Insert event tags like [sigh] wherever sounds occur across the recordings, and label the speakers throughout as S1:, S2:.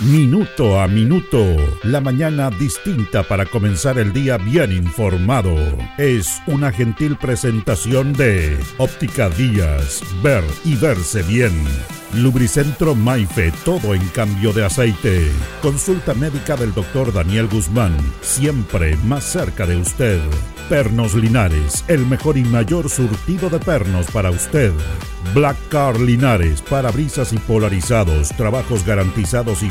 S1: Minuto a Minuto, la mañana distinta para comenzar el día bien informado. Es una gentil presentación de Óptica Díaz, ver y verse bien. Lubricentro Maife, todo en cambio de aceite. Consulta médica del doctor Daniel Guzmán, siempre más cerca de usted. Pernos Linares, el mejor y mayor surtido de pernos para usted. Black Car Linares, parabrisas y polarizados, trabajos garantizados y.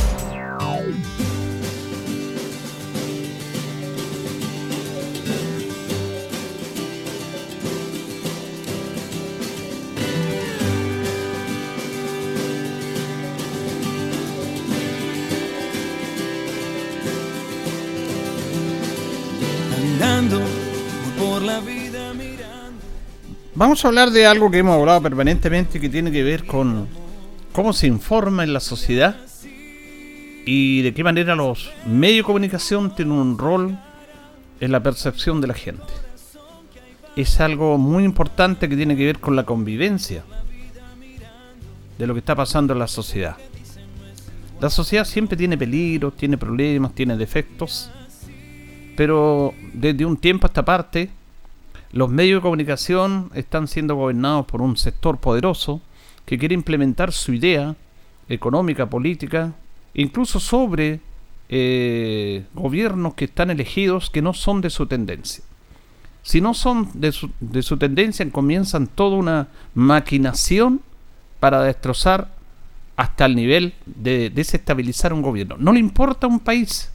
S2: Vamos a hablar de algo que hemos hablado permanentemente que tiene que ver con cómo se informa en la sociedad y de qué manera los medios de comunicación tienen un rol en la percepción de la gente. Es algo muy importante que tiene que ver con la convivencia de lo que está pasando en la sociedad. La sociedad siempre tiene peligros, tiene problemas, tiene defectos, pero desde un tiempo a esta parte los medios de comunicación están siendo gobernados por un sector poderoso que quiere implementar su idea económica, política, incluso sobre eh, gobiernos que están elegidos que no son de su tendencia. Si no son de su, de su tendencia, comienzan toda una maquinación para destrozar hasta el nivel de desestabilizar un gobierno. No le importa un país,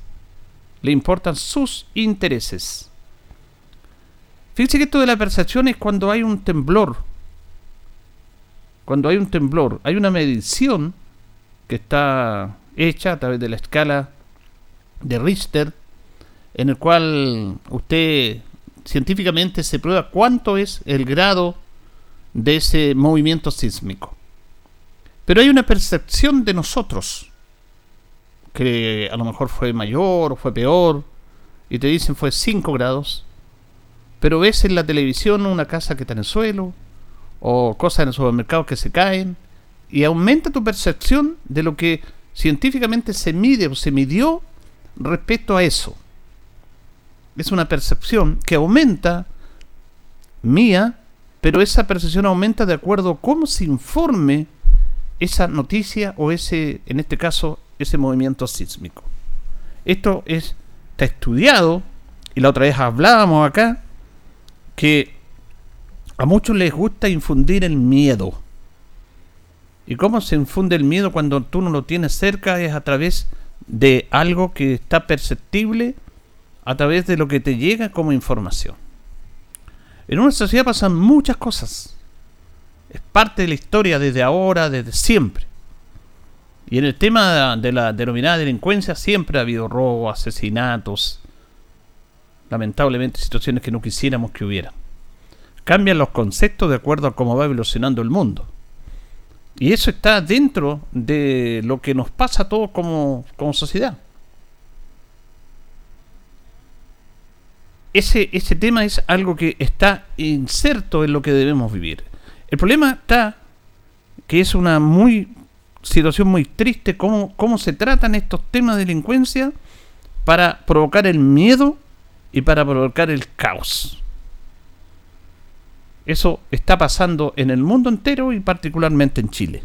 S2: le importan sus intereses. Fíjense que esto de la percepción es cuando hay un temblor. Cuando hay un temblor, hay una medición que está hecha a través de la escala de Richter, en el cual usted científicamente se prueba cuánto es el grado de ese movimiento sísmico. Pero hay una percepción de nosotros, que a lo mejor fue mayor o fue peor, y te dicen fue 5 grados, pero ves en la televisión una casa que está en el suelo o cosas en el supermercado que se caen y aumenta tu percepción de lo que científicamente se mide o se midió respecto a eso. Es una percepción que aumenta mía, pero esa percepción aumenta de acuerdo a cómo se informe esa noticia o ese, en este caso, ese movimiento sísmico. Esto es, está estudiado, y la otra vez hablábamos acá, que a muchos les gusta infundir el miedo. ¿Y cómo se infunde el miedo cuando tú no lo tienes cerca? Es a través de algo que está perceptible, a través de lo que te llega como información. En una sociedad pasan muchas cosas. Es parte de la historia desde ahora, desde siempre. Y en el tema de la denominada delincuencia siempre ha habido robos, asesinatos, lamentablemente situaciones que no quisiéramos que hubiera. Cambian los conceptos de acuerdo a cómo va evolucionando el mundo. Y eso está dentro de lo que nos pasa a todos como, como sociedad. Ese, ese tema es algo que está inserto en lo que debemos vivir. El problema está que es una muy situación muy triste cómo, cómo se tratan estos temas de delincuencia para provocar el miedo y para provocar el caos. Eso está pasando en el mundo entero y particularmente en Chile.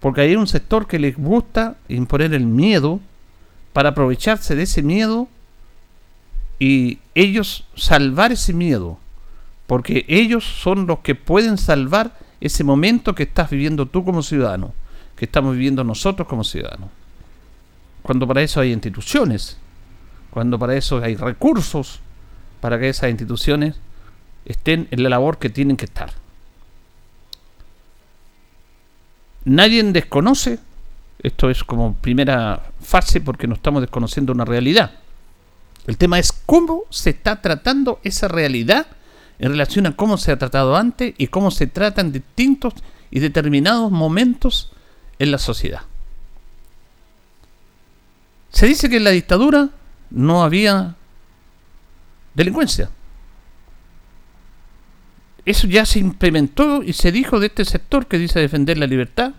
S2: Porque hay un sector que les gusta imponer el miedo para aprovecharse de ese miedo y ellos salvar ese miedo. Porque ellos son los que pueden salvar ese momento que estás viviendo tú como ciudadano, que estamos viviendo nosotros como ciudadanos. Cuando para eso hay instituciones, cuando para eso hay recursos para que esas instituciones estén en la labor que tienen que estar. Nadie desconoce, esto es como primera fase porque no estamos desconociendo una realidad. El tema es cómo se está tratando esa realidad en relación a cómo se ha tratado antes y cómo se trata en distintos y determinados momentos en la sociedad. Se dice que en la dictadura no había delincuencia. Eso ya se implementó y se dijo de este sector que dice defender la libertad,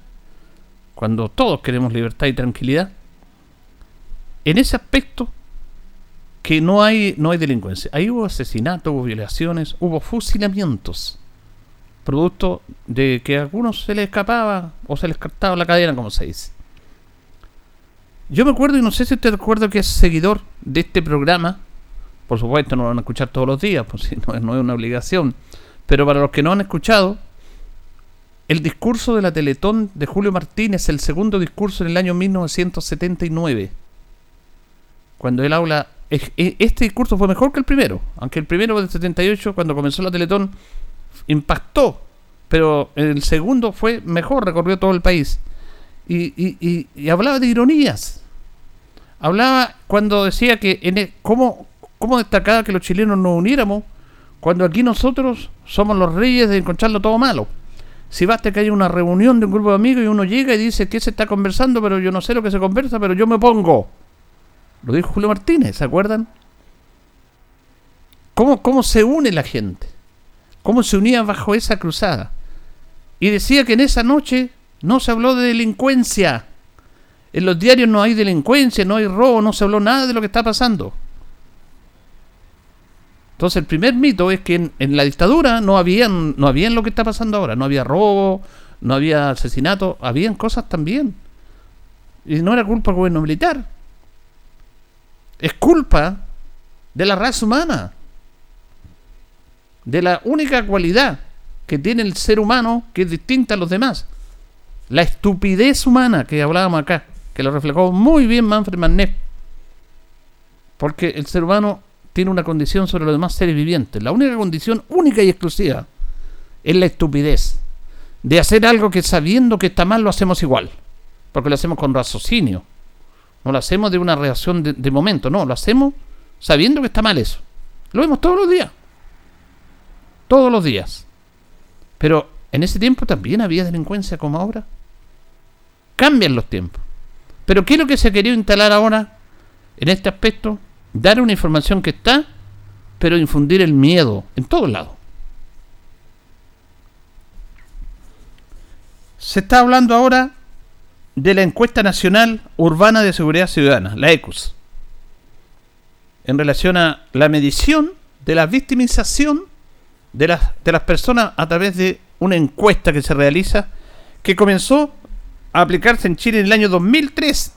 S2: cuando todos queremos libertad y tranquilidad. En ese aspecto que no hay, no hay delincuencia. Ahí hubo asesinatos, hubo violaciones, hubo fusilamientos. Producto de que a algunos se les escapaba o se les cortaba la cadena, como se dice. Yo me acuerdo, y no sé si te recuerdo que es seguidor de este programa. Por supuesto, no lo van a escuchar todos los días, pues [laughs] no, no es una obligación. Pero para los que no han escuchado, el discurso de la Teletón de Julio Martínez, el segundo discurso en el año 1979, cuando él habla este discurso fue mejor que el primero, aunque el primero del 78, cuando comenzó la Teletón, impactó, pero el segundo fue mejor, recorrió todo el país. Y, hablaba de ironías. Hablaba cuando decía que en e, cómo, cómo destacaba que los chilenos nos uniéramos cuando aquí nosotros somos los reyes de encontrarlo todo malo. Si basta que haya una reunión de un grupo de amigos y uno llega y dice que se está conversando, pero yo no sé lo que se conversa, pero yo me pongo. Lo dijo Julio Martínez, ¿se acuerdan? ¿Cómo, ¿Cómo se une la gente? ¿Cómo se unía bajo esa cruzada? Y decía que en esa noche no se habló de delincuencia. En los diarios no hay delincuencia, no hay robo, no se habló nada de lo que está pasando. Entonces el primer mito es que en, la dictadura no habían, no habían lo que está pasando ahora, no había robo, no había asesinato, habían cosas también. Y no era culpa del gobierno militar es culpa de la raza humana, de la única cualidad que tiene el ser humano que es distinta a los demás, la estupidez humana que hablábamos acá, que lo reflejó muy bien Manfred Mannet, porque el ser humano tiene una condición sobre los demás seres vivientes, la única condición única y exclusiva es la estupidez de hacer algo que sabiendo que está mal lo hacemos igual, porque lo hacemos con raciocinio no lo hacemos de una reacción de, momento, no, lo hacemos sabiendo que está mal eso. Lo vemos todos los días. Todos los días. Pero en ese tiempo también había delincuencia como ahora. Cambian los tiempos. Pero ¿qué es lo que se ha querido instalar ahora en este aspecto? Dar una información que está, pero infundir el miedo en todos lados. Se está hablando ahora de la encuesta nacional urbana de seguridad ciudadana, la ECUS, en relación a la medición de la victimización de las, de las personas a través de una encuesta que se realiza, que comenzó a aplicarse en Chile en el año 2003,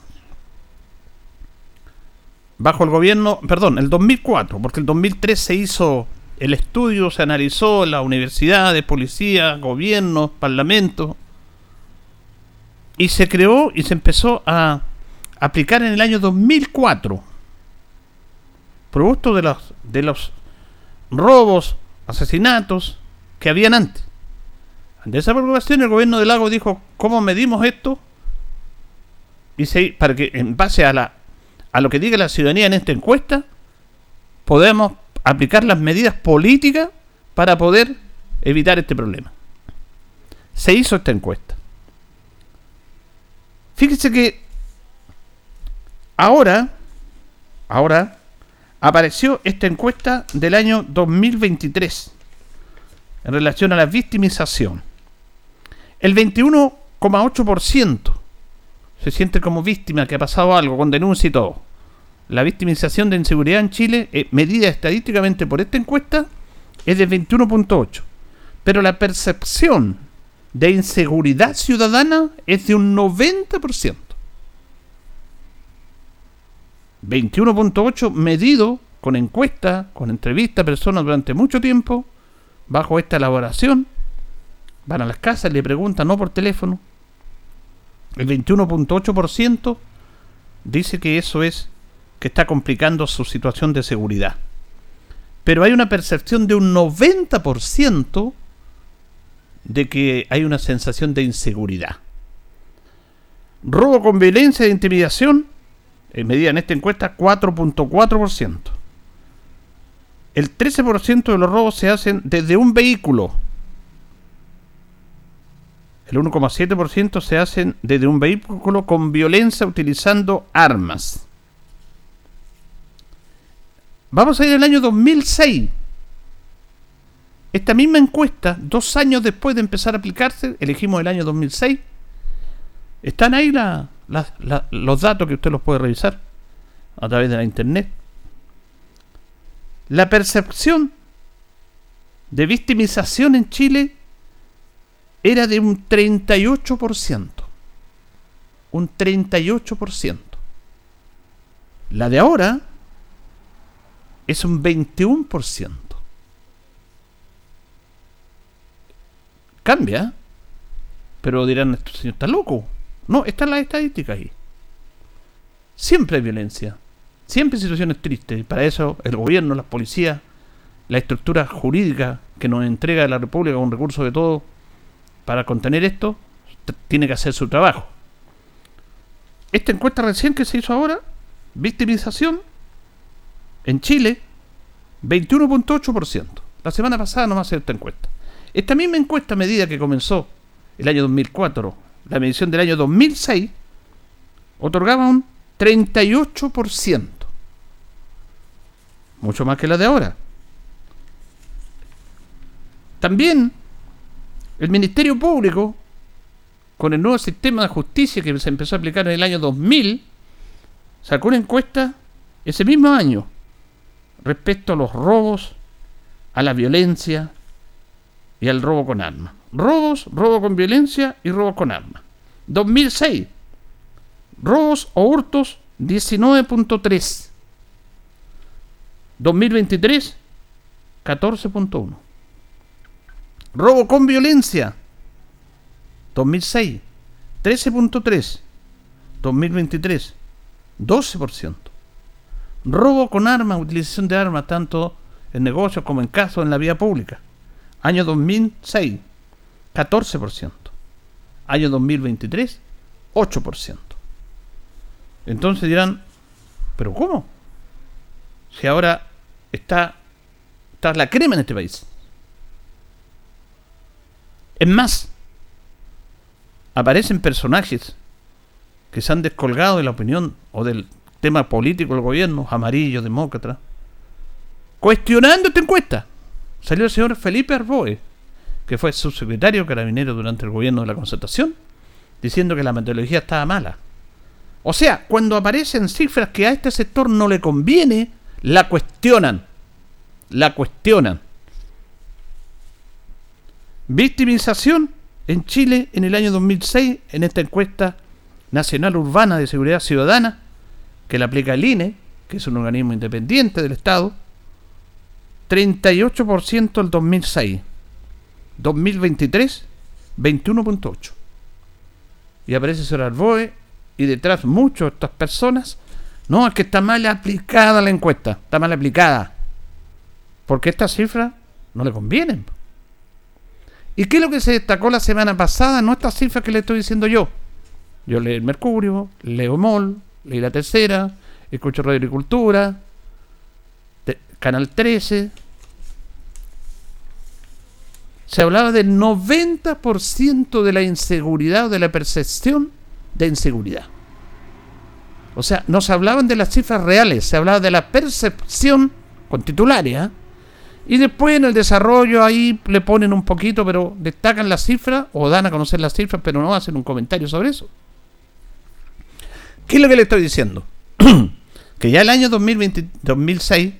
S2: bajo el gobierno, perdón, el 2004, porque el 2003 se hizo el estudio, se analizó la universidad, policía, gobierno, parlamento, y se creó y se empezó a aplicar en el año 2004, producto de los, de los robos, asesinatos que habían antes. Ante esa preocupación, el gobierno del lago dijo, ¿cómo medimos esto? Y para que en base a, la, a lo que diga la ciudadanía en esta encuesta, podemos aplicar las medidas políticas para poder evitar este problema. Se hizo esta encuesta. Fíjese que ahora, ahora, apareció esta encuesta del año 2023 en relación a la victimización. El 21,8% se siente como víctima que ha pasado algo con denuncia y todo. La victimización de inseguridad en Chile, eh, medida estadísticamente por esta encuesta, es de 21,8%. Pero la percepción de inseguridad ciudadana es de un 90%. 21.8 medido con encuesta, con entrevista a personas durante mucho tiempo, bajo esta elaboración, van a las casas, le preguntan, no por teléfono. El 21.8% dice que eso es que está complicando su situación de seguridad. Pero hay una percepción de un 90% de que hay una sensación de inseguridad. Robo con violencia e intimidación, en medida en esta encuesta, 4.4%. el 13% de los robos se hacen desde un vehículo. El 1,7% se hacen desde un vehículo con violencia utilizando armas. Vamos a ir al año 2006. Esta misma encuesta, dos años después de empezar a aplicarse, elegimos el año 2006. Están ahí los datos que usted los puede revisar a través de la internet. La percepción de victimización en Chile era de un 38%. Un 38%. La de ahora es un 21%. Cambia, pero dirán, este señor está loco. No, están las estadísticas ahí. Siempre hay violencia, siempre hay situaciones tristes. Para eso el gobierno, las policías, la estructura jurídica que nos entrega la República con recursos de todo para contener esto, tiene que hacer su trabajo. Esta encuesta recién que se hizo ahora, victimización, en Chile, 21.8%. La semana pasada no a hacer esta encuesta. Esta misma encuesta medida que comenzó el año 2004, la medición del año 2006, otorgaba un 38%. Mucho más que la de ahora. También el Ministerio Público, con el nuevo sistema de justicia que se empezó a aplicar en el año 2000, sacó una encuesta ese mismo año respecto a los robos, a la violencia y al robo con armas. Robos, robo con violencia y robo con armas. 2006. Robos o hurtos 19.3. 2023 14.1. Robo con violencia 2006 13.3. 2023 12%. Robo con armas, utilización de armas, tanto en negocios como en casos en la vía pública. Año 2006, 14%. Año 2023, 8%. Entonces dirán, ¿pero cómo? Si ahora está, está la crema en este país. Es más, aparecen personajes que se han descolgado de la opinión o del tema político del gobierno, amarillo, demócrata, cuestionando esta encuesta. Salió el señor Felipe Arboe, que fue subsecretario carabinero durante el gobierno de la concertación, diciendo que la metodología estaba mala. O sea, cuando aparecen cifras que a este sector no le conviene, la cuestionan. La cuestionan. Victimización en Chile en el año 2006, en esta encuesta nacional urbana de seguridad ciudadana, que la aplica el INE, que es un organismo independiente del Estado, 38% el 2006. 2023, 21.8. Y aparece Sor Arboe y detrás muchas de estas personas. No, es que está mal aplicada la encuesta. Está mal aplicada. Porque estas cifras no le convienen. ¿Y qué es lo que se destacó la semana pasada? No estas cifras que le estoy diciendo yo. Yo leí el Mercurio, leo MOL, leí la tercera, escucho Radio Agricultura, Canal 13. Se hablaba del 90% de la inseguridad o de la percepción de inseguridad. O sea, no se hablaban de las cifras reales, se hablaba de la percepción con titularia. Y después en el desarrollo ahí le ponen un poquito, pero destacan las cifras o dan a conocer las cifras, pero no hacen un comentario sobre eso. ¿Qué es lo que le estoy diciendo? [clears throat] que ya el año 2020, 2006,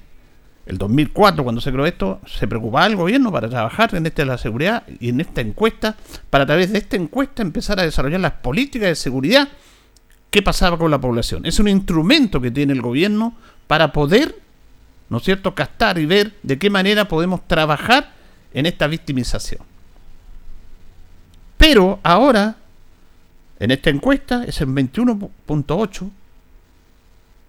S2: el 2004, cuando se creó esto, se preocupaba el gobierno para trabajar en de la seguridad y en esta encuesta, para a través de esta encuesta empezar a desarrollar las políticas de seguridad. ¿Qué pasaba con la población? Es un instrumento que tiene el gobierno para poder, ¿no es cierto?, captar y ver de qué manera podemos trabajar en esta victimización. Pero ahora en esta encuesta es el 21.8,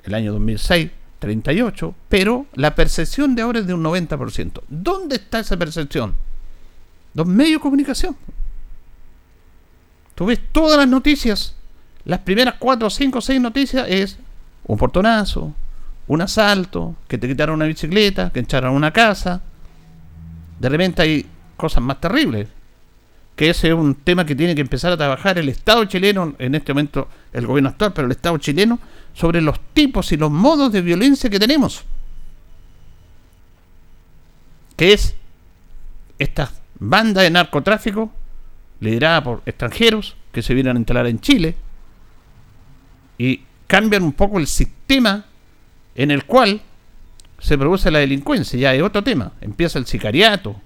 S2: el año 2006 38, pero la percepción de ahora es de un 90%. ¿Dónde está esa percepción? Los medios de comunicación. Tú ves todas las noticias, las primeras 4, 5, 6 noticias es un portonazo, un asalto, que te quitaron una bicicleta, que echaron una casa. De repente hay cosas más terribles. Que ese es un tema que tiene que empezar a trabajar el Estado chileno, en este momento el gobierno actual, pero el Estado chileno, sobre los tipos y los modos de violencia que tenemos. Que es esta banda de narcotráfico liderada por extranjeros que se vienen a instalar en Chile y cambian un poco el sistema en el cual se produce la delincuencia, ya es otro tema, empieza el sicariato.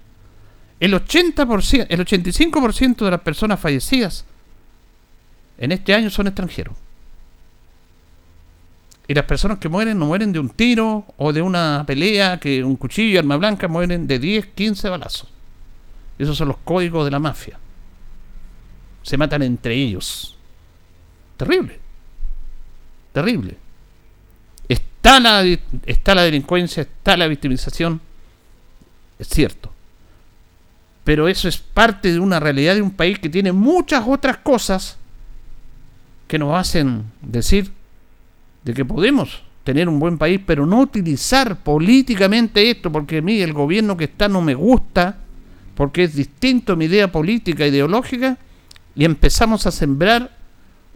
S2: El 80%, el 85% de las personas fallecidas en este año son extranjeros. Y las personas que mueren no mueren de un tiro o de una pelea, que un cuchillo arma blanca mueren de 10, 15 balazos. Esos son los códigos de la mafia. Se matan entre ellos. Terrible. Terrible. Está la, está la delincuencia, está la victimización. Es cierto. Pero eso es parte de una realidad de un país que tiene muchas otras cosas que nos hacen decir de que podemos tener un buen país, pero no utilizar políticamente esto, porque a mí el gobierno que está no me gusta, porque es distinto a mi idea política, ideológica, y empezamos a sembrar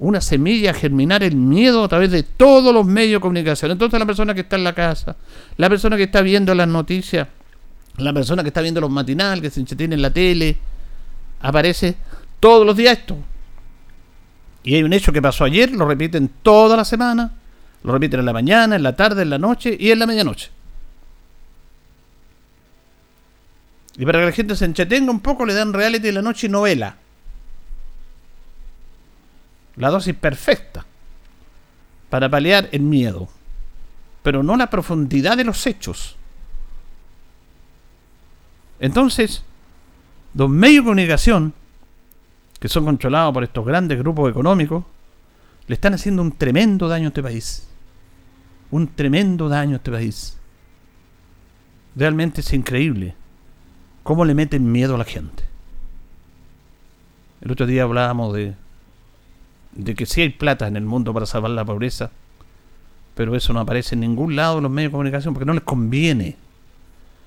S2: una semilla, germinar el miedo a través de todos los medios de comunicación. Entonces la persona que está en la casa, la persona que está viendo las noticias, la persona que está viendo los matinales, que se entretiene en la tele, aparece todos los días esto. Y hay un hecho que pasó ayer, lo repiten toda la semana, lo repiten en la mañana, en la tarde, en la noche y en la medianoche. Y para que la gente se entretenga un poco, le dan reality de la noche y novela. La dosis perfecta para paliar el miedo, pero no la profundidad de los hechos. Entonces, los medios de comunicación, que son controlados por estos grandes grupos económicos, le están haciendo un tremendo daño a este país. Un tremendo daño a este país. Realmente es increíble cómo le meten miedo a la gente. El otro día hablábamos de, de que sí hay plata en el mundo para salvar la pobreza, pero eso no aparece en ningún lado en los medios de comunicación porque no les conviene.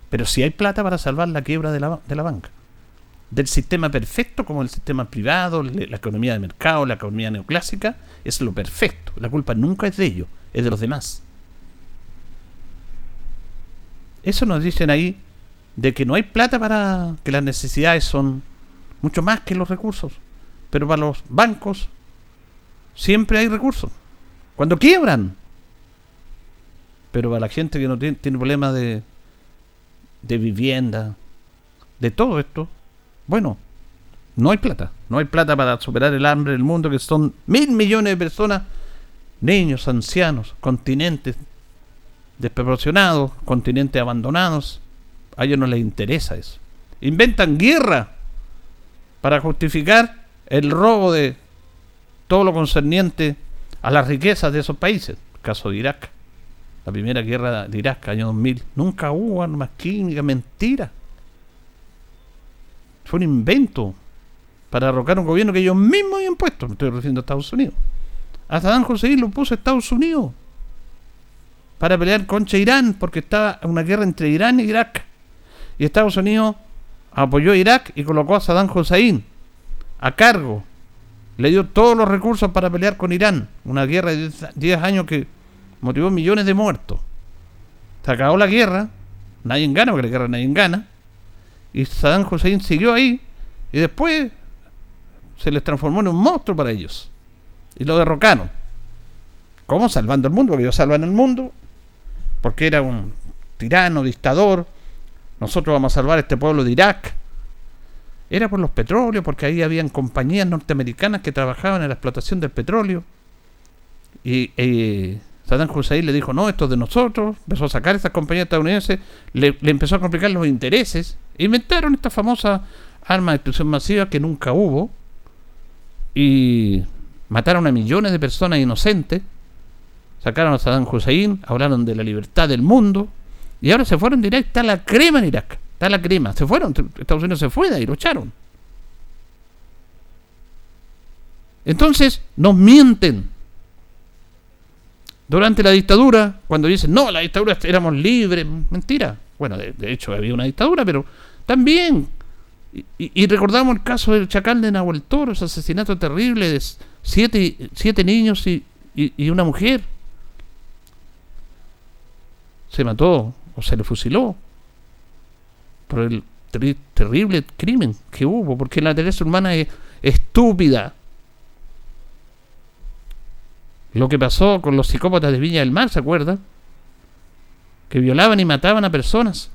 S2: Pero si hay plata para salvar la quiebra de la, de la banca. Del sistema perfecto como el sistema privado, la economía de mercado, la economía neoclásica, es lo perfecto. La culpa nunca es de ellos, es de los demás. Eso nos dicen ahí de que no hay plata para que las necesidades son mucho más que los recursos. Pero para los bancos siempre hay recursos. Cuando quiebran. Pero para la gente que no tiene, problemas de, de vivienda, de todo esto, bueno, no hay plata. No hay plata para superar el hambre del mundo, que son mil millones de personas, niños, ancianos, continentes desproporcionados, continentes abandonados. A ellos no les interesa eso. Inventan guerra para justificar el robo de todo lo concerniente a las riquezas de esos países. El caso de Irak. La primera guerra de Irak, año 2000. Nunca hubo armas químicas, mentira. Fue un invento para derrocar un gobierno que ellos mismos habían puesto. Me estoy refiriendo a Estados Unidos. A Saddam Hussein lo puso Estados Unidos para pelear contra Irán, porque estaba una guerra entre Irán y Irak. Y Estados Unidos apoyó a Irak y colocó a Saddam Hussein a cargo. Le dio todos los recursos para pelear con Irán. Una guerra de 10 años que motivó millones de muertos. Se acabó la guerra, nadie gana, porque la guerra nadie gana. Y Saddam Hussein siguió ahí y después se les transformó en un monstruo para ellos. Y lo derrocaron. ¿Cómo? Salvando el mundo, porque ellos salvan el mundo, porque era un tirano, dictador. Nosotros vamos a salvar este pueblo de Irak. Era por los petróleos, porque ahí habían compañías norteamericanas que trabajaban en la explotación del petróleo. Y eh, Saddam Hussein le dijo, no, esto es de nosotros, empezó a sacar esas compañías estadounidenses, le, empezó a complicar los intereses, inventaron esta famosa arma de destrucción masiva que nunca hubo, y mataron a millones de personas inocentes, sacaron a Saddam Hussein, hablaron de la libertad del mundo, y ahora se fueron directo, está la crema en Irak, está la crema, se fueron, Estados Unidos se fue de ahí, lo echaron. Entonces, nos mienten Durante la dictadura, cuando dicen, no, la dictadura éramos libres, mentira. Bueno, de, hecho había una dictadura, pero también. Y, recordamos el caso del chacal de Nahuel Toro, ese asesinato terrible de siete, siete niños y, y una mujer. Se mató o se le fusiló por el terrible crimen que hubo, porque la naturaleza humana es estúpida. Lo que pasó con los psicópatas de Viña del Mar, ¿se acuerdan? Que violaban y mataban a personas.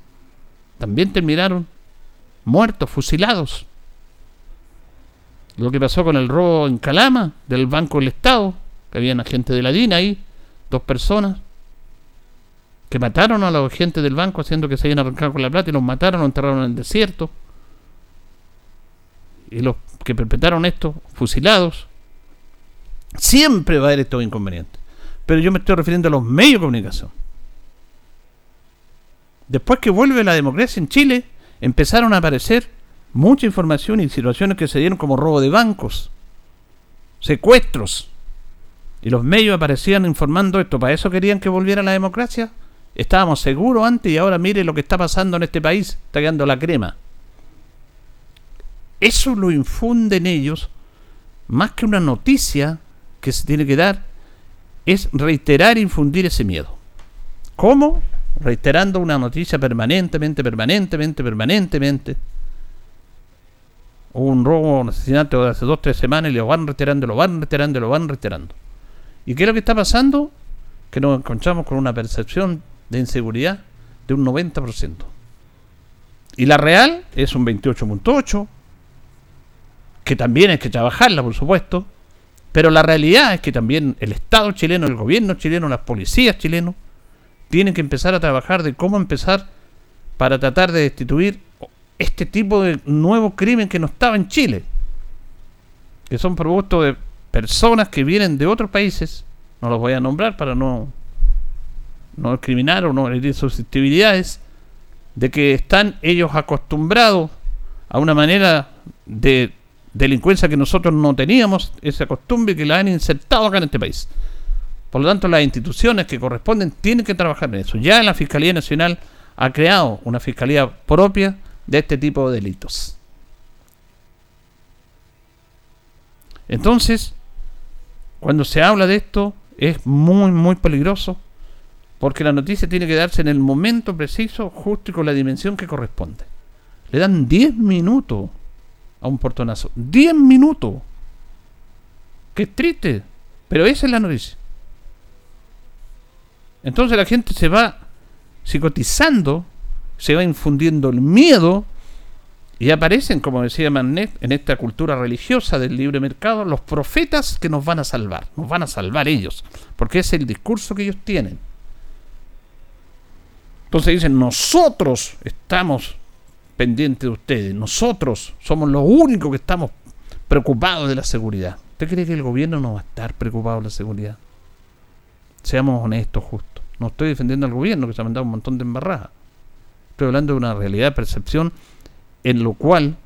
S2: También terminaron muertos, fusilados. Lo que pasó con el robo en Calama del Banco del Estado, que había agentes de la DINA ahí, dos personas, que mataron a los agentes del banco haciendo que se hayan arrancado con la plata y los mataron, los enterraron en el desierto. Y los que perpetraron esto, fusilados. Siempre va a haber estos inconvenientes. Pero yo me estoy refiriendo a los medios de comunicación. Después que vuelve la democracia en Chile, empezaron a aparecer mucha información y situaciones que se dieron como robo de bancos, secuestros. Y los medios aparecían informando esto. ¿Para eso querían que volviera la democracia? Estábamos seguros antes y ahora mire lo que está pasando en este país. Está quedando la crema. Eso lo infunde en ellos, más que una noticia que se tiene que dar, es reiterar e infundir ese miedo. ¿Cómo? Reiterando una noticia permanentemente, permanentemente, permanentemente. Un robo, un asesinato de hace dos, tres semanas y lo van reiterando, lo van reiterando, lo van reiterando. ¿Y qué es lo que está pasando? Que nos encontramos con una percepción de inseguridad de un 90%. Y la real es un 28.8%, que también hay que trabajarla, por supuesto, pero la realidad es que también el Estado chileno, el gobierno chileno, las policías chilenos, tienen que empezar a trabajar de cómo empezar para tratar de destituir este tipo de nuevo crimen que no estaba en Chile, que son productos de personas que vienen de otros países, no los voy a nombrar para no no discriminar o no herir susceptibilidades, de que están ellos acostumbrados a una manera de delincuencia que nosotros no teníamos, esa costumbre que la han insertado acá en este país. Por lo tanto, las instituciones que corresponden tienen que trabajar en eso. Ya la Fiscalía Nacional ha creado una fiscalía propia de este tipo de delitos. Entonces, cuando se habla de esto, es muy, muy peligroso porque la noticia tiene que darse en el momento preciso, justo y con la dimensión que corresponde. Le dan 10 minutos a un portonazo. 10 minutos. Qué triste. Pero esa es la noticia. Entonces la gente se va psicotizando, se va infundiendo el miedo y aparecen, como decía Manet, en esta cultura religiosa del libre mercado, los profetas que nos van a salvar. Nos van a salvar ellos. Porque es el discurso que ellos tienen. Entonces dicen, nosotros estamos pendientes de ustedes, nosotros somos los únicos que estamos preocupados de la seguridad. ¿Usted cree que el gobierno no va a estar preocupado de la seguridad? Seamos honestos, justos. No estoy defendiendo al gobierno que se ha mandado un montón de embarradas. Estoy hablando de una realidad de percepción en lo cual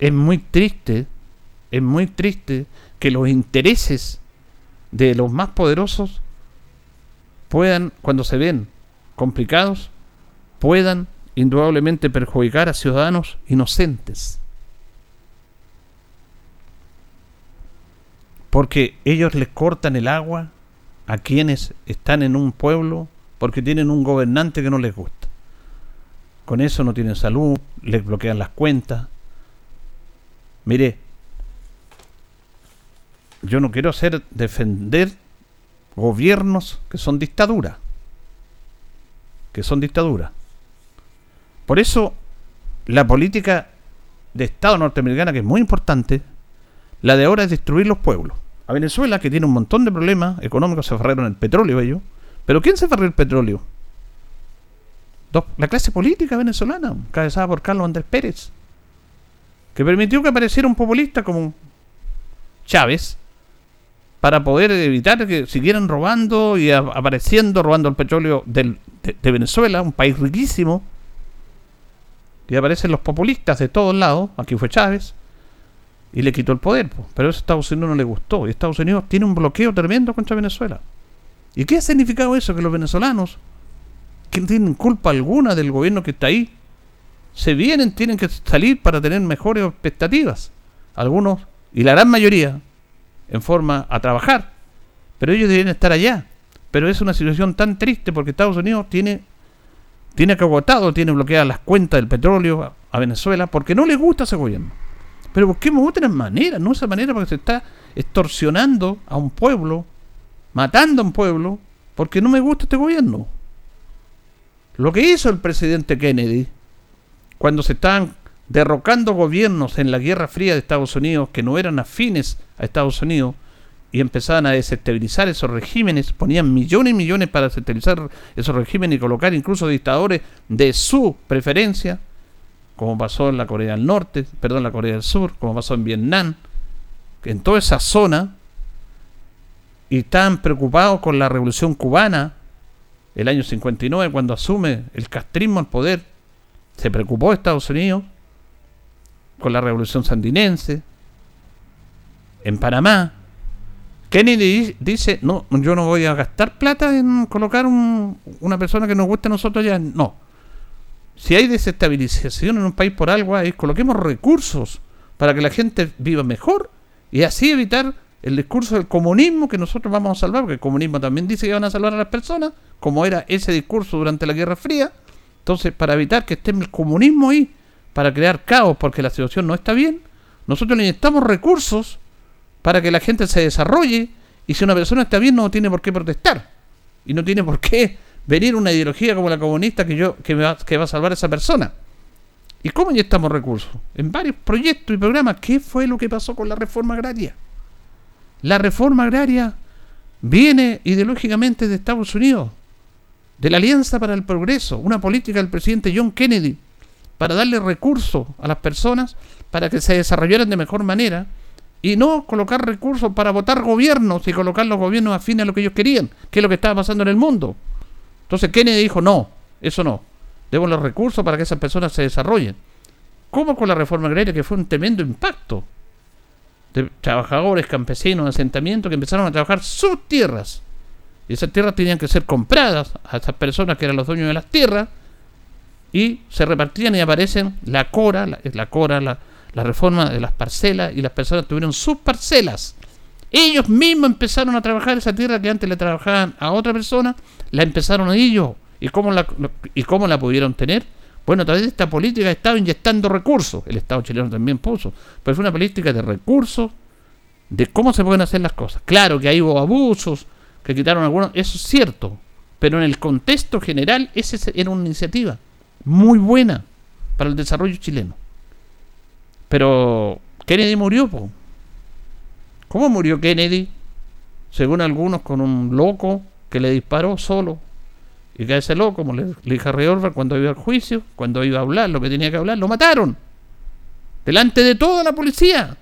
S2: es muy triste, es muy triste que los intereses de los más poderosos puedan, cuando se ven complicados puedan indudablemente perjudicar a ciudadanos inocentes. Porque ellos les cortan el agua a quienes están en un pueblo porque tienen un gobernante que no les gusta. Con eso no tienen salud, les bloquean las cuentas. Mire, yo no quiero hacer defender gobiernos que son dictaduras que son dictaduras. Por eso, la política de Estado norteamericana, que es muy importante, la de ahora es destruir los pueblos. A Venezuela, que tiene un montón de problemas económicos, se aferraron el petróleo ellos. Pero ¿quién se aferró el petróleo? la clase política venezolana, cabezada por Carlos Andrés Pérez, que permitió que apareciera un populista como Chávez, para poder evitar que siguieran robando y apareciendo, robando el petróleo de, Venezuela, un país riquísimo. Y aparecen los populistas de todos lados, aquí fue Chávez, y le quitó el poder. Pero eso a Estados Unidos no le gustó. Y Estados Unidos tiene un bloqueo tremendo contra Venezuela. ¿Y qué ha significado eso? Que los venezolanos, que no tienen culpa alguna del gobierno que está ahí, se vienen, tienen que salir para tener mejores expectativas. Algunos, y la gran mayoría, en forma a trabajar. Pero ellos deben estar allá. Pero es una situación tan triste porque Estados Unidos tiene, tiene que agotado, tiene bloqueadas las cuentas del petróleo a, Venezuela porque no le gusta ese gobierno. Pero busquemos otras maneras, no esa manera porque se está extorsionando a un pueblo, matando a un pueblo, porque no me gusta este gobierno. Lo que hizo el presidente Kennedy cuando se estaban derrocando gobiernos en la Guerra Fría de Estados Unidos que no eran afines a Estados Unidos y empezaban a desestabilizar esos regímenes, ponían millones y millones para desestabilizar esos regímenes y colocar incluso dictadores de su preferencia, como pasó en la Corea del Norte, perdón, la Corea del Sur, como pasó en Vietnam, en toda esa zona, y estaban preocupados con la revolución cubana, el año 59, cuando asume el castrismo al poder, se preocupó Estados Unidos con la revolución sandinense, en Panamá. Kennedy dice, no, yo no voy a gastar plata en colocar una persona que nos guste a nosotros ya. No. Si hay desestabilización en un país por algo, es coloquemos recursos para que la gente viva mejor y así evitar el discurso del comunismo que nosotros vamos a salvar, porque el comunismo también dice que van a salvar a las personas, como era ese discurso durante la Guerra Fría. Entonces, para evitar que esté el comunismo ahí, para crear caos porque la situación no está bien, nosotros necesitamos recursos para que la gente se desarrolle y si una persona está bien no tiene por qué protestar y no tiene por qué venir una ideología como la comunista que yo que, va, que va a salvar a esa persona. ¿Y cómo inyectamos recursos? En varios proyectos y programas. ¿Qué fue lo que pasó con la reforma agraria? La reforma agraria viene ideológicamente de Estados Unidos, de la Alianza para el Progreso, una política del presidente John Kennedy, para darle recursos a las personas para que se desarrollaran de mejor manera y no colocar recursos para votar gobiernos y colocar los gobiernos afines a lo que ellos querían, que es lo que estaba pasando en el mundo. Entonces Kennedy dijo, no, eso no, debo los recursos para que esas personas se desarrollen. ¿Cómo con la reforma agraria que fue un tremendo impacto? Trabajadores, campesinos, asentamientos que empezaron a trabajar sus tierras. Y esas tierras tenían que ser compradas a esas personas que eran los dueños de las tierras y se repartían y aparecen la cora, la, la cora, la, la reforma de las parcelas y las personas tuvieron sus parcelas. Ellos mismos empezaron a trabajar esa tierra que antes le trabajaban a otra persona, la empezaron ellos. ¿Y cómo la, y cómo la pudieron tener? Bueno, a través de esta política estaba inyectando recursos. El Estado chileno también puso. Pero fue una política de recursos, de cómo se pueden hacer las cosas. Claro que ahí hubo abusos, que quitaron algunos, eso es cierto. Pero en el contexto general, esa era una iniciativa muy buena para el desarrollo chileno. Pero Kennedy murió, po. ¿Cómo murió Kennedy? Según algunos, con un loco que le disparó solo. Y que a ese loco, como le, dijo a cuando iba al juicio, cuando iba a hablar lo que tenía que hablar, lo mataron. Delante de toda la policía.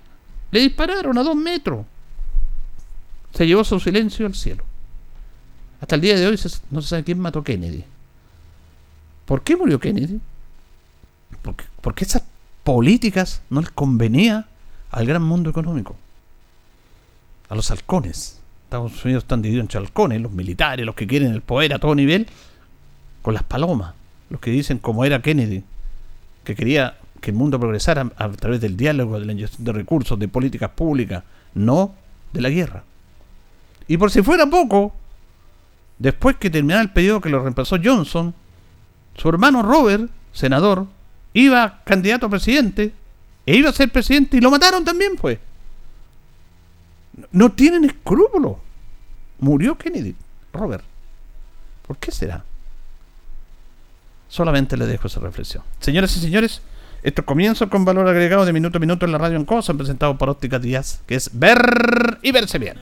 S2: Le dispararon a dos metros. Se llevó su silencio al cielo. Hasta el día de hoy no se sabe quién mató a Kennedy. ¿Por qué murió Kennedy? Porque, porque esas políticas no les convenía al gran mundo económico, a los halcones. Estados Unidos están divididos entre halcones, los militares, los que quieren el poder a todo nivel, con las palomas, los que dicen como era Kennedy, que quería que el mundo progresara a través del diálogo, de la inyección de recursos, de políticas públicas, no de la guerra. Y por si fuera poco, después que terminara el periodo que lo reemplazó Johnson, su hermano Robert, senador, iba candidato a presidente, e iba a ser presidente y lo mataron también, pues. No tienen escrúpulos. Murió Kennedy, Robert. ¿Por qué será? Solamente le dejo esa reflexión. Señoras y señores, estos comienzos con valor agregado de minuto a minuto en la radio en cosa, presentado por Óptica Díaz, que es ver y verse bien.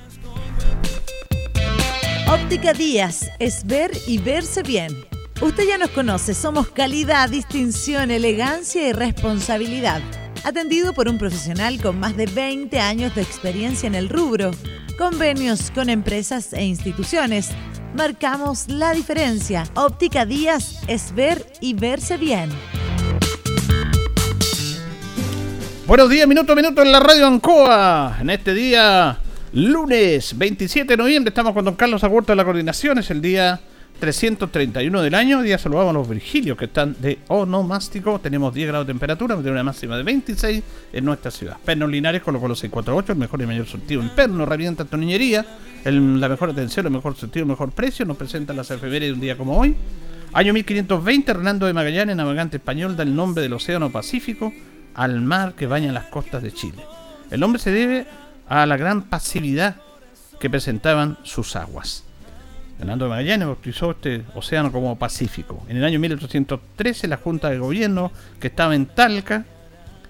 S3: Óptica Díaz es ver y verse bien. Usted ya nos conoce, somos calidad, distinción, elegancia y responsabilidad. Atendido por un profesional con más de 20 años de experiencia en el rubro. Convenios con empresas e instituciones. Marcamos la diferencia. Óptica Díaz es ver y verse bien.
S2: Buenos días, minuto a minuto en la radio Ancoa. En este día Lunes 27 de noviembre estamos con don Carlos Agurto de la Coordinación, es el día 331 del año. Día saludamos a los Virgilios que están de onomástico. Tenemos 10 grados de temperatura, tiene una máxima de 26 en nuestra ciudad. Pernos Linares colocó los 648, el mejor y mayor surtido en perno, herramienta toniñería, la mejor atención, el mejor surtido, el mejor precio. Nos presentan las efemérides de un día como hoy. Año 1520, Hernando de Magallanes, navegante español, da el nombre del Océano Pacífico al mar que baña las costas de Chile. El nombre se debe a la gran pasividad que presentaban sus aguas. Hernando de Magallanes bautizó este océano como Pacífico. En el año 1813 la Junta de Gobierno, que estaba en Talca,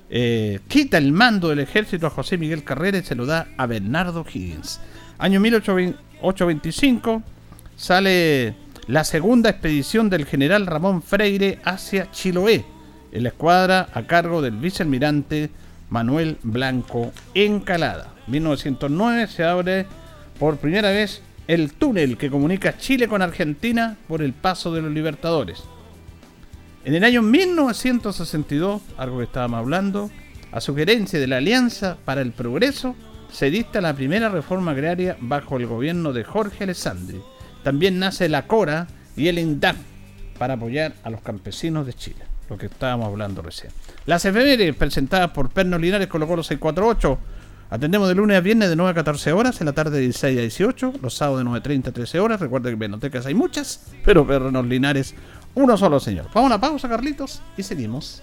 S2: eh, quita el mando del ejército a José Miguel Carrera y se lo da a Bernardo Higgins. Año 1825 sale la segunda expedición del general Ramón Freire hacia Chiloé, en la escuadra a cargo del vicealmirante Manuel Blanco Encalada. 1909 se abre por primera vez el túnel que comunica Chile con Argentina por el paso de los Libertadores. En el año 1962, algo que estábamos hablando, a sugerencia de la Alianza para el Progreso, se dicta la primera reforma agraria bajo el gobierno de Jorge Alessandri. También nace la CORA y el INDAP para apoyar a los campesinos de Chile, lo que estábamos hablando recién. Las efemérides presentadas por Perno Linares colocó los 648 Atendemos de lunes a viernes de 9 a 14 horas, en la tarde de 16 a 18, los sábados de 9.30 a 13 horas. Recuerden que en hay muchas, pero pernos linares, uno solo, señor. Vamos a una pausa, Carlitos, y seguimos.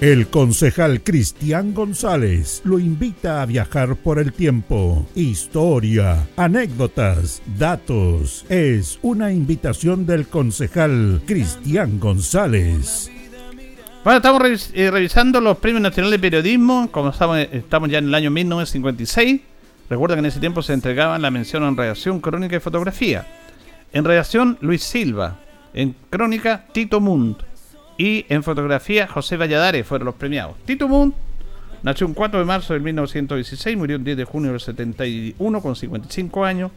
S1: El concejal Cristian González lo invita a viajar por el tiempo. Historia, anécdotas, datos. Es una invitación del concejal Cristian González.
S2: Bueno, estamos eh, revisando los premios nacionales de periodismo. Como estamos, estamos ya en el año 1956. Recuerda que en ese tiempo se entregaban la mención en redacción, crónica y fotografía. En redacción, Luis Silva. En crónica, Tito Munt y en fotografía, José Valladares fueron los premiados. Tito Moon nació un 4 de marzo de 1916, murió el 10 de junio del 71 con 55 años.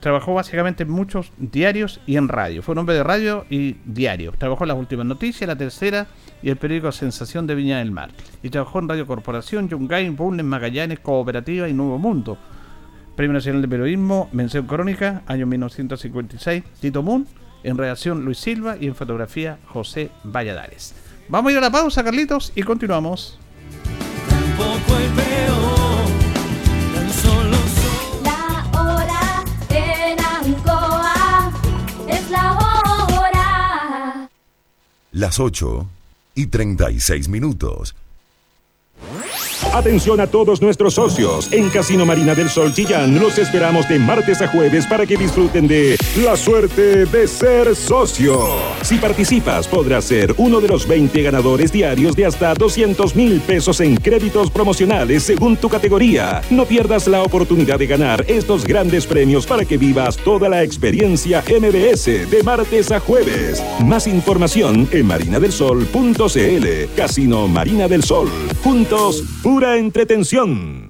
S2: Trabajó básicamente en muchos diarios y en radio. Fue un hombre de radio y diario. Trabajó en las últimas noticias, la tercera y el periódico Sensación de Viña del Mar. Y trabajó en Radio Corporación, Yungay, Bulnes, Magallanes, Cooperativa y Nuevo Mundo. Premio Nacional de Periodismo, Mención Crónica, año 1956, Tito Moon en redacción Luis Silva y en fotografía José Valladares. Vamos a ir a la pausa, Carlitos, y continuamos. Tampoco el peor, tan solo soy...
S4: La hora en Ancoa es la hora. Las 8 y 36 minutos.
S5: Atención a todos nuestros socios. En Casino Marina del Sol Chillán los esperamos de martes a jueves para que disfruten de la suerte de ser socio. Si participas, podrás ser uno de los 20 ganadores diarios de hasta 200 mil pesos en créditos promocionales según tu categoría. No pierdas la oportunidad de ganar estos grandes premios para que vivas toda la experiencia MBS de martes a jueves. Más información en marinadelsol.cl. Casino Marina del Sol. Juntos, pura entretención.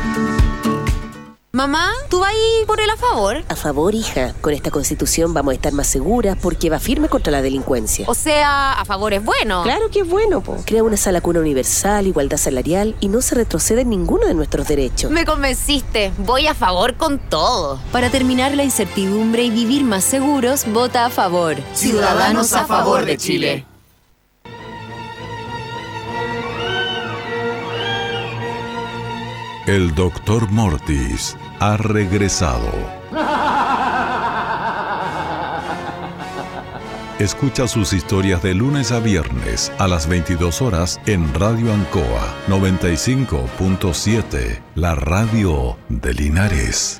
S6: Mamá, ¿tú vas ahí por el a favor?
S7: A favor, hija. Con esta constitución vamos a estar más seguras porque va firme contra la delincuencia.
S6: O sea, a favor es bueno.
S7: Claro que es bueno, po. Crea una sala cuna universal, igualdad salarial y no se retrocede en ninguno de nuestros derechos.
S6: Me convenciste. Voy a favor con todo.
S8: Para terminar la incertidumbre y vivir más seguros, vota a favor.
S9: Ciudadanos a favor de Chile.
S1: El doctor Mortis ha regresado. Escucha sus historias de lunes a viernes a las 22 horas en Radio Ancoa 95.7, la radio de Linares.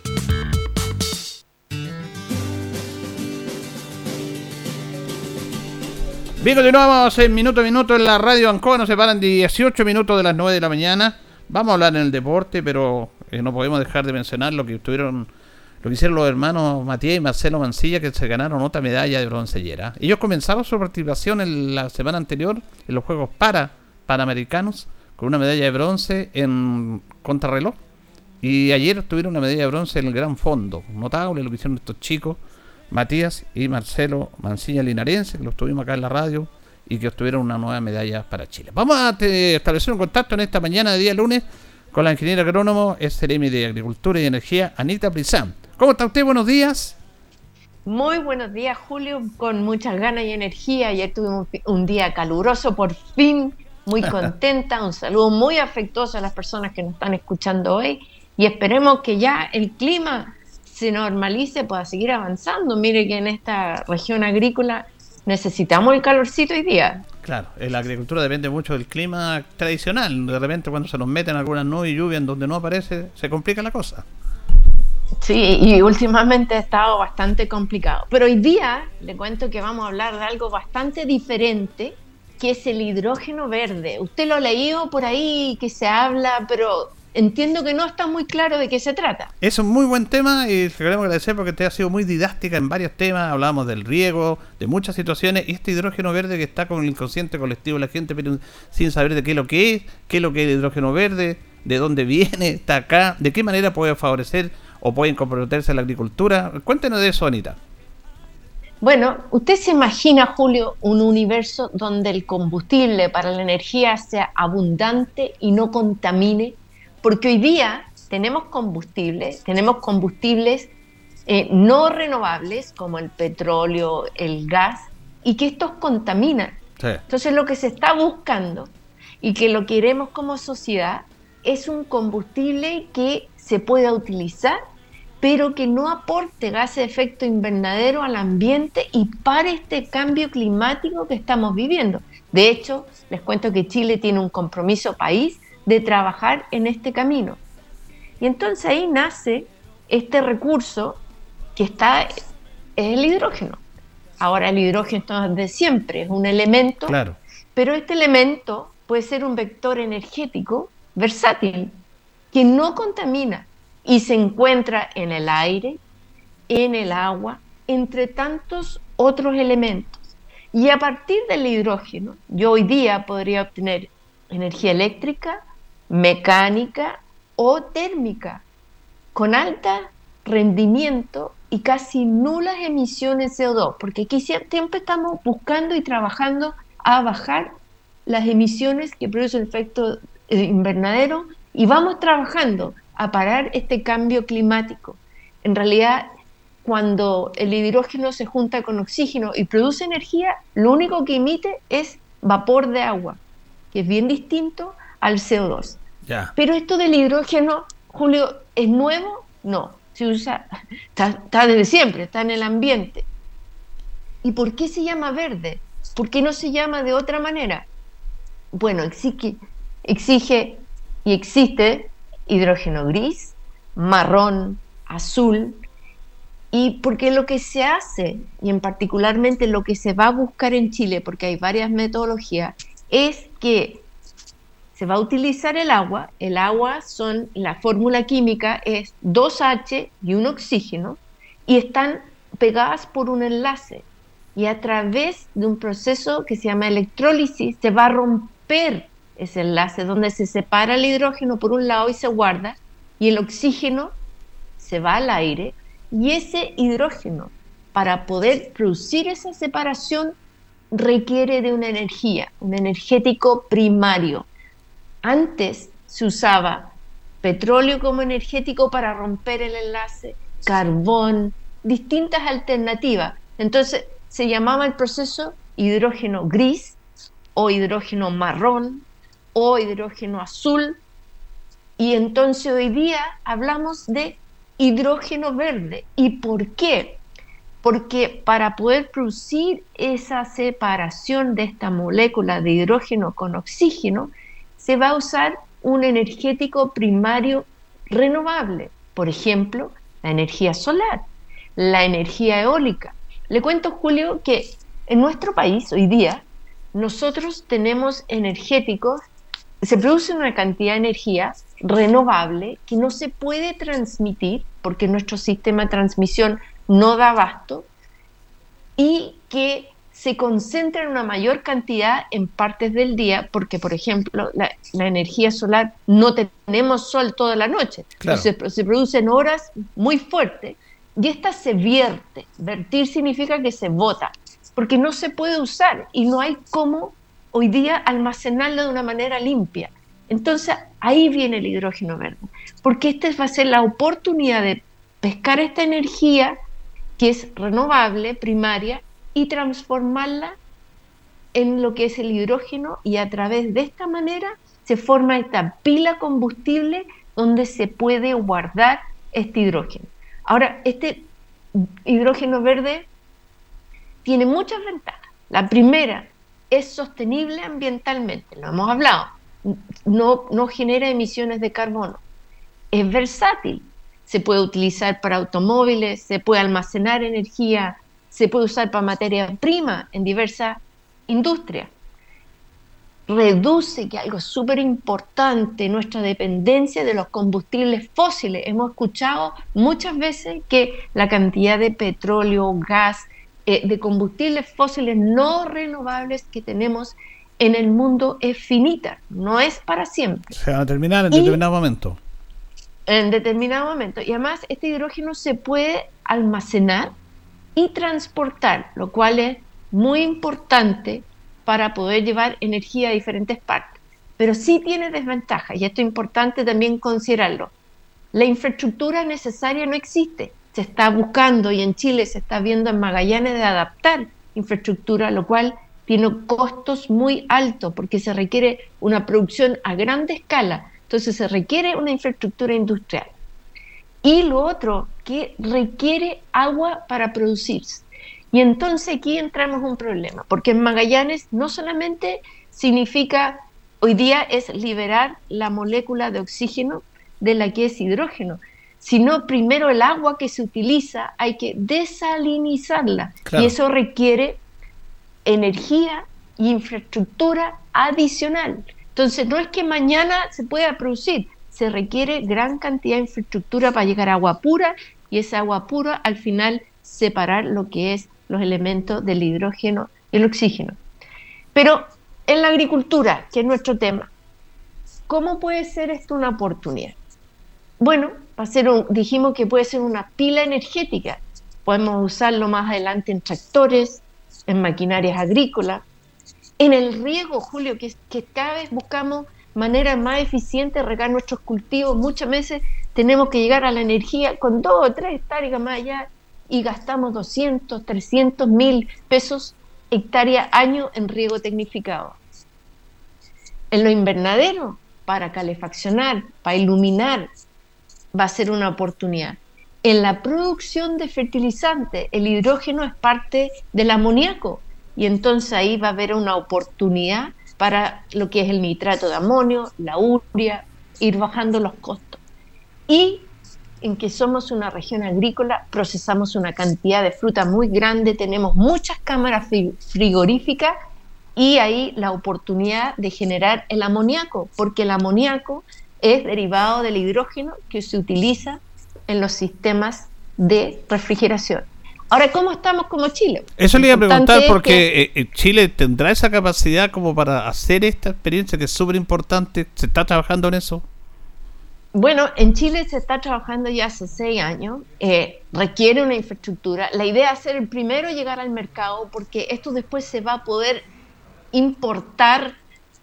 S2: Bien, continuamos en minuto a minuto en la radio Ancoa. Nos separan 18 minutos de las 9 de la mañana. Vamos a hablar en el deporte, pero eh, no podemos dejar de mencionar lo que estuvieron, lo que hicieron los hermanos Matías y Marcelo Mancilla, que se ganaron otra medalla de broncellera. Ellos comenzaron su participación en la semana anterior en los Juegos para Panamericanos con una medalla de bronce en contrarreloj. Y ayer tuvieron una medalla de bronce en el Gran Fondo. Notable lo que hicieron estos chicos Matías y Marcelo Mancilla Linarense, que los tuvimos acá en la radio y que obtuvieron una nueva medalla para Chile. Vamos a establecer un contacto en esta mañana de día lunes con la ingeniera agrónomo SRM de Agricultura y Energía, Anita Prizán. ¿Cómo está usted? Buenos días.
S10: Muy buenos días, Julio, con muchas ganas y energía. Ayer tuvimos un día caluroso, por fin, muy [laughs] contenta. Un saludo muy afectuoso a las personas que nos están escuchando hoy y esperemos que ya el clima se normalice, pueda seguir avanzando. Mire que en esta región agrícola necesitamos el calorcito hoy día.
S2: Claro, la agricultura depende mucho del clima tradicional. De repente cuando se nos meten algunas nubes y lluvia en donde no aparece, se complica la cosa.
S10: Sí, y últimamente ha estado bastante complicado. Pero hoy día le cuento que vamos a hablar de algo bastante diferente, que es el hidrógeno verde. Usted lo ha leído por ahí, que se habla, pero entiendo que no está muy claro de qué se trata.
S2: Es un muy buen tema y te queremos agradecer porque te ha sido muy didáctica en varios temas. Hablábamos del riego, de muchas situaciones y este hidrógeno verde que está con el inconsciente colectivo de la gente, pero sin saber de qué es lo que es, qué es lo que es el hidrógeno verde, de dónde viene, está acá, de qué manera puede favorecer o puede comprometerse a la agricultura. Cuéntenos de eso, Anita.
S10: Bueno, usted se imagina, Julio, un universo donde el combustible para la energía sea abundante y no contamine porque hoy día tenemos combustibles, tenemos combustibles eh, no renovables como el petróleo, el gas, y que estos contaminan. Entonces lo que se está buscando y que lo queremos como sociedad es un combustible que se pueda utilizar, pero que no aporte gases de efecto invernadero al ambiente y para este cambio climático que estamos viviendo. De hecho, les cuento que Chile tiene un compromiso país de trabajar en este camino. Y entonces ahí nace este recurso que está, es el hidrógeno. Ahora el hidrógeno es de siempre, es un elemento, claro. pero este elemento puede ser un vector energético versátil, que no contamina y se encuentra en el aire, en el agua, entre tantos otros elementos. Y a partir del hidrógeno, yo hoy día podría obtener energía eléctrica, mecánica o térmica, con alto rendimiento y casi nulas emisiones de CO2, porque aquí siempre estamos buscando y trabajando a bajar las emisiones que producen el efecto eh, invernadero y vamos trabajando a parar este cambio climático. En realidad, cuando el hidrógeno se junta con oxígeno y produce energía, lo único que emite es vapor de agua, que es bien distinto al CO2. Pero esto del hidrógeno, Julio, ¿es nuevo? No, se usa, está, desde siempre, está en el ambiente. ¿Y por qué se llama verde? ¿Por qué no se llama de otra manera? Bueno, exige y existe hidrógeno gris, marrón, azul, y porque lo que se hace, y en particularmente lo que se va a buscar en Chile, porque hay varias metodologías, es que se va a utilizar el agua. El agua son, la fórmula química es 2H y un oxígeno y están pegadas por un enlace. Y a través de un proceso que se llama electrólisis se va a romper ese enlace donde se separa el hidrógeno por un lado y se guarda y el oxígeno se va al aire y ese hidrógeno para poder producir esa separación requiere de una energía, un energético primario. Antes se usaba petróleo como energético para romper el enlace, carbón, distintas alternativas. Entonces se llamaba el proceso hidrógeno gris o hidrógeno marrón o hidrógeno azul. Y entonces hoy día hablamos de hidrógeno verde. ¿Y por qué? Porque para poder producir esa separación de esta molécula de hidrógeno con oxígeno, se va a usar un energético primario renovable, por ejemplo, la energía solar, la energía eólica. Le cuento, Julio, que en nuestro país hoy día nosotros tenemos energéticos, se produce una cantidad de energía renovable que no se puede transmitir porque nuestro sistema de transmisión no da abasto y que se concentra en una mayor cantidad en partes del día, porque, por ejemplo, la, energía solar no tenemos sol toda la noche, se, se produce en horas muy fuertes y esta se vierte. Vertir significa que se bota, porque no se puede usar y no hay cómo hoy día almacenarlo de una manera limpia. Entonces ahí viene el hidrógeno verde, porque esta va a ser la oportunidad de pescar esta energía que es renovable, primaria, y transformarla en lo que es el hidrógeno y a través de esta manera se forma esta pila combustible donde se puede guardar este hidrógeno. Ahora, este hidrógeno verde tiene muchas ventajas. La primera es sostenible ambientalmente, lo hemos hablado, no, no genera emisiones de carbono. Es versátil, se puede utilizar para automóviles, se puede almacenar energía se puede usar para materia prima en diversas industrias. Reduce, que algo súper importante, nuestra dependencia de los combustibles fósiles. Hemos escuchado muchas veces que la cantidad de petróleo, gas, eh, de combustibles fósiles no renovables que tenemos en el mundo es finita, no es para siempre.
S2: Se va a terminar en determinado momento.
S10: En determinado momento. Y además este hidrógeno se puede almacenar y transportar, lo cual es muy importante para poder llevar energía a diferentes partes. Pero sí tiene desventajas y esto es importante también considerarlo. La infraestructura necesaria no existe. Se está buscando y en Chile se está viendo en Magallanes de adaptar infraestructura, lo cual tiene costos muy altos porque se requiere una producción a grande escala. Entonces se requiere una infraestructura industrial. Y lo otro, que requiere agua para producirse. Y entonces aquí entramos en un problema, porque en Magallanes no solamente significa, hoy día es liberar la molécula de oxígeno de la que es hidrógeno, sino primero el agua que se utiliza hay que desalinizarla y eso requiere energía e infraestructura adicional. Entonces no es que mañana se pueda producir, se requiere gran cantidad de infraestructura para llegar a agua pura y esa agua pura al final separar lo que es los elementos del hidrógeno y el oxígeno. Pero en la agricultura, que es nuestro tema, ¿cómo puede ser esto una oportunidad? bueno, ser dijimos que puede ser una pila energética. Podemos usarlo más adelante en tractores, en maquinarias agrícolas, en el riego, Julio, que, que cada vez buscamos maneras más eficientes de regar nuestros cultivos. Muchas veces tenemos que llegar a la energía con dos o tres hectáreas más allá y gastamos 200, 300 mil pesos hectárea año en riego tecnificado. En lo invernadero, para calefaccionar, para iluminar, va a ser una oportunidad. En la producción de fertilizantes, el hidrógeno es parte del amoníaco y entonces ahí va a haber una oportunidad para lo que es el nitrato de amonio, la urea, ir bajando los costos. Y en que somos una región agrícola, procesamos una cantidad de fruta muy grande, tenemos muchas cámaras frigoríficas y ahí la oportunidad de generar el amoníaco, porque el amoníaco es derivado del hidrógeno que se utiliza en los sistemas de refrigeración. Ahora, ¿cómo estamos como Chile?
S2: Eso le iba a preguntar porque eh, eh, Chile tendrá esa capacidad como para hacer esta experiencia que es súper importante. ¿Se está trabajando en eso?
S10: Bueno, en Chile se está trabajando ya hace seis años, eh, requiere una infraestructura. La idea es ser el primero a llegar al mercado porque esto después se va a poder importar,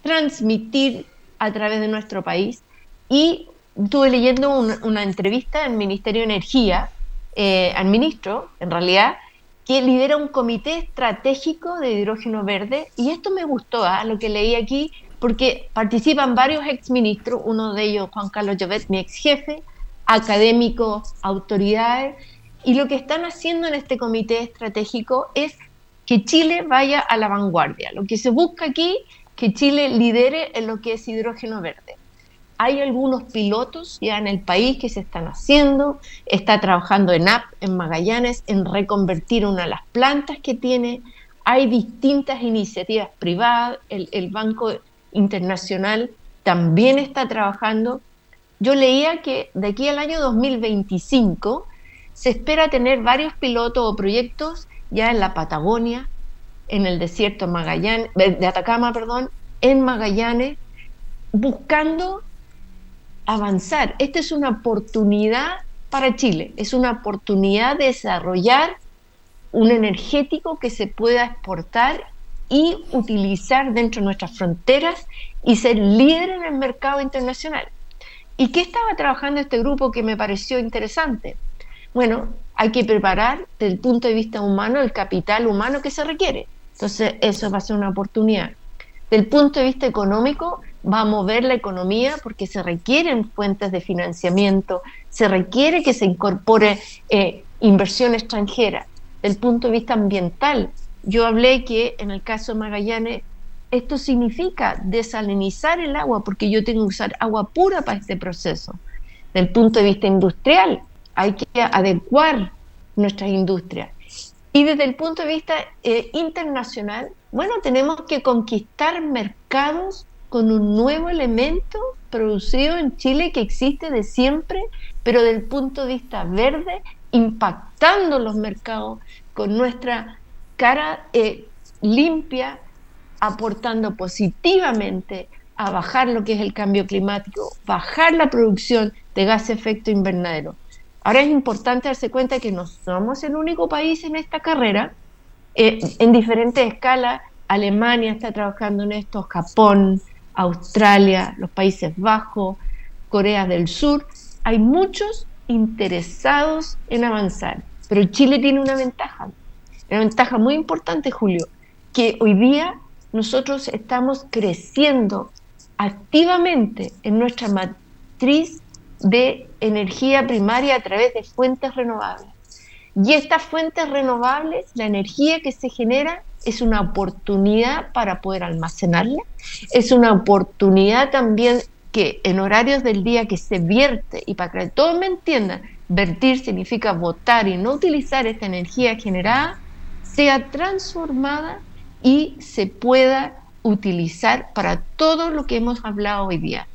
S10: transmitir a través de nuestro país. Y estuve leyendo una, entrevista en el Ministerio de Energía eh, al ministro, en realidad, que lidera un comité estratégico de hidrógeno verde. Y esto me gustó, ¿ah? lo que leí aquí, porque participan varios exministros, uno de ellos Juan Carlos Llovet, mi ex jefe, académicos, autoridades, y lo que están haciendo en este comité estratégico es que Chile vaya a la vanguardia. Lo que se busca aquí, que Chile lidere en lo que es hidrógeno verde. Hay algunos pilotos ya en el país que se están haciendo, está trabajando en AP, en Magallanes, en reconvertir una de las plantas que tiene, hay distintas iniciativas privadas, el, el Banco internacional también está trabajando. Yo leía que de aquí al año 2025 se espera tener varios pilotos o proyectos ya en la Patagonia, en el desierto Magallanes, de Atacama, perdón, en Magallanes, buscando avanzar. Esta es una oportunidad para Chile, es una oportunidad de desarrollar un energético que se pueda exportar y utilizar dentro de nuestras fronteras y ser líder en el mercado internacional. ¿Y qué estaba trabajando este grupo que me pareció interesante? Bueno, hay que preparar desde el punto de vista humano el capital humano que se requiere. Entonces, eso va a ser una oportunidad. Del punto de vista económico, va a mover la economía porque se requieren fuentes de financiamiento, se requiere que se incorpore eh, inversión extranjera. Del punto de vista ambiental, yo hablé que en el caso de Magallanes, esto significa desalinizar el agua porque yo tengo que usar agua pura para este proceso. Desde el punto de vista industrial, hay que adecuar nuestras industrias. Y desde el punto de vista eh, internacional, bueno, tenemos que conquistar mercados con un nuevo elemento producido en Chile que existe de siempre, pero desde el punto de vista verde, impactando los mercados con nuestra cara eh, limpia, aportando positivamente a bajar lo que es el cambio climático, bajar la producción de gas efecto invernadero. Ahora es importante darse cuenta que no somos el único país en esta carrera, eh, en diferentes escalas. Alemania está trabajando en esto, Japón, Australia, los Países Bajos, Corea del Sur. Hay muchos interesados en avanzar, pero Chile tiene una ventaja. Una ventaja muy importante, Julio, que hoy día nosotros estamos creciendo activamente en nuestra matriz de energía primaria a través de fuentes renovables. Y estas fuentes renovables, la energía que se genera es una oportunidad para poder almacenarla, es una oportunidad también que en horarios del día que se vierte, y para que todos me entiendan, vertir significa votar y no utilizar esta energía generada, sea transformada y se pueda utilizar para todo lo que hemos hablado hoy día.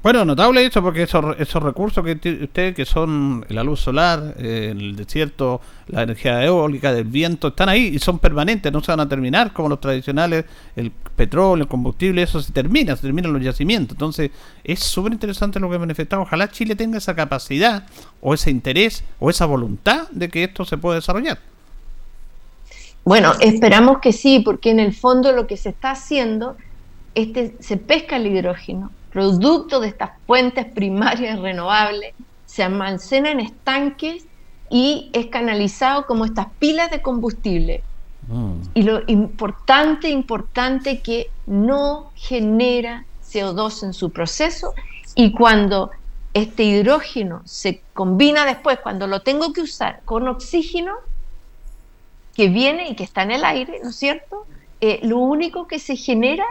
S2: Bueno, notable eso porque esos, esos recursos que tiene usted, que son la luz solar, eh, el desierto, la energía eólica, del viento, están ahí y son permanentes, no se van a terminar como los tradicionales, el petróleo, el combustible, eso se termina, se terminan los yacimientos. Entonces, es súper interesante lo que manifestado. Ojalá Chile tenga esa capacidad o ese interés o esa voluntad de que esto se pueda desarrollar.
S10: Bueno, esperamos que sí, porque en el fondo lo que se está haciendo, este, se pesca el hidrógeno, producto de estas fuentes primarias renovables, se almacena en estanques y es canalizado como estas pilas de combustible. Mm. Y lo importante, importante que no genera CO2 en su proceso y cuando este hidrógeno se combina después, cuando lo tengo que usar con oxígeno, que viene y que está en el aire, ¿no es cierto? Eh, lo único que se genera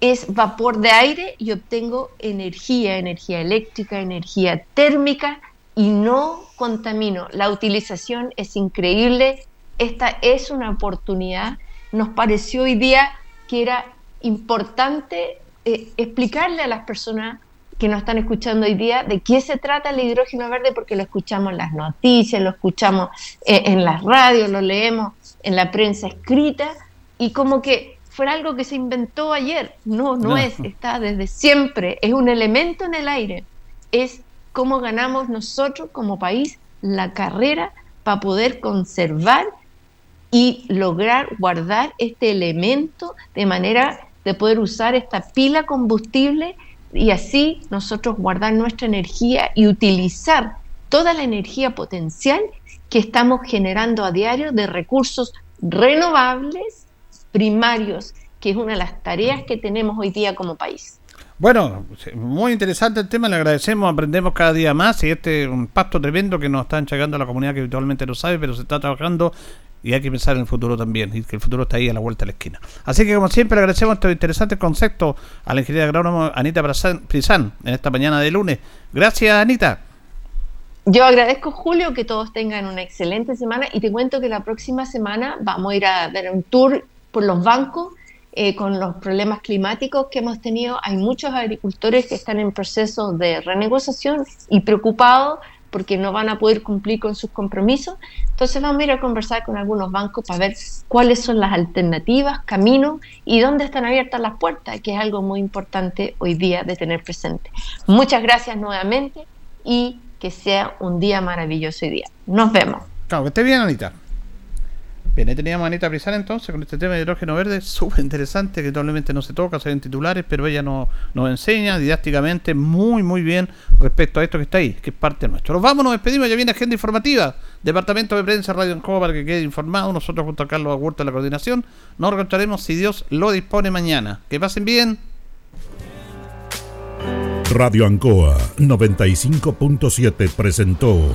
S10: es vapor de aire y obtengo energía, energía eléctrica, energía térmica y no contamino. La utilización es increíble. Esta es una oportunidad. Nos pareció hoy día que era importante eh, explicarle a las personas que nos están escuchando hoy día de qué se trata el hidrógeno verde porque lo escuchamos en las noticias, lo escuchamos eh, en las radios, lo leemos en la prensa escrita y como que fuera algo que se inventó ayer. No, no, es, está desde siempre, es un elemento en el aire. Es cómo ganamos nosotros como país la carrera para poder conservar y lograr guardar este elemento de manera de poder usar esta pila combustible y así nosotros guardar nuestra energía y utilizar toda la energía potencial que estamos generando a diario de recursos renovables primarios, que es una de las tareas que tenemos hoy día como país.
S2: Bueno, muy interesante el tema, le agradecemos, aprendemos cada día más y este es un pacto tremendo que nos está enchagando a la comunidad que habitualmente no sabe, pero se está trabajando y hay que pensar en el futuro también, y que el futuro está ahí a la vuelta de la esquina. Así que como siempre le agradecemos estos interesantes conceptos a la ingeniera agrónoma Anita Prisán en esta mañana de lunes. Gracias Anita.
S10: Yo agradezco Julio que todos tengan una excelente semana y te cuento que la próxima semana vamos a ir a dar un tour por los bancos eh, con los problemas climáticos que hemos tenido. Hay muchos agricultores que están en proceso de renegociación y preocupados porque no van a poder cumplir con sus compromisos. Entonces vamos a ir a conversar con algunos bancos para ver cuáles son las alternativas, caminos y dónde están abiertas las puertas, que es algo muy importante hoy día de tener presente. Muchas gracias nuevamente y que sea un día maravilloso hoy día. Nos vemos.
S2: Chao, que esté bien, Anita. Bien, ahí teníamos a Anita entonces con este tema de hidrógeno verde, súper interesante, que probablemente no se toca, se ven titulares, pero ella nos, enseña didácticamente muy, muy bien respecto a esto que está ahí, que es parte nuestro. Nos vamos, nos despedimos, ya viene agenda informativa, Departamento de Prensa, Radio en para que quede informado, nosotros junto a Carlos Agurto de la coordinación, nos encontraremos si Dios lo dispone mañana. Que pasen bien.
S1: Radio Ancoa 95.7 presentó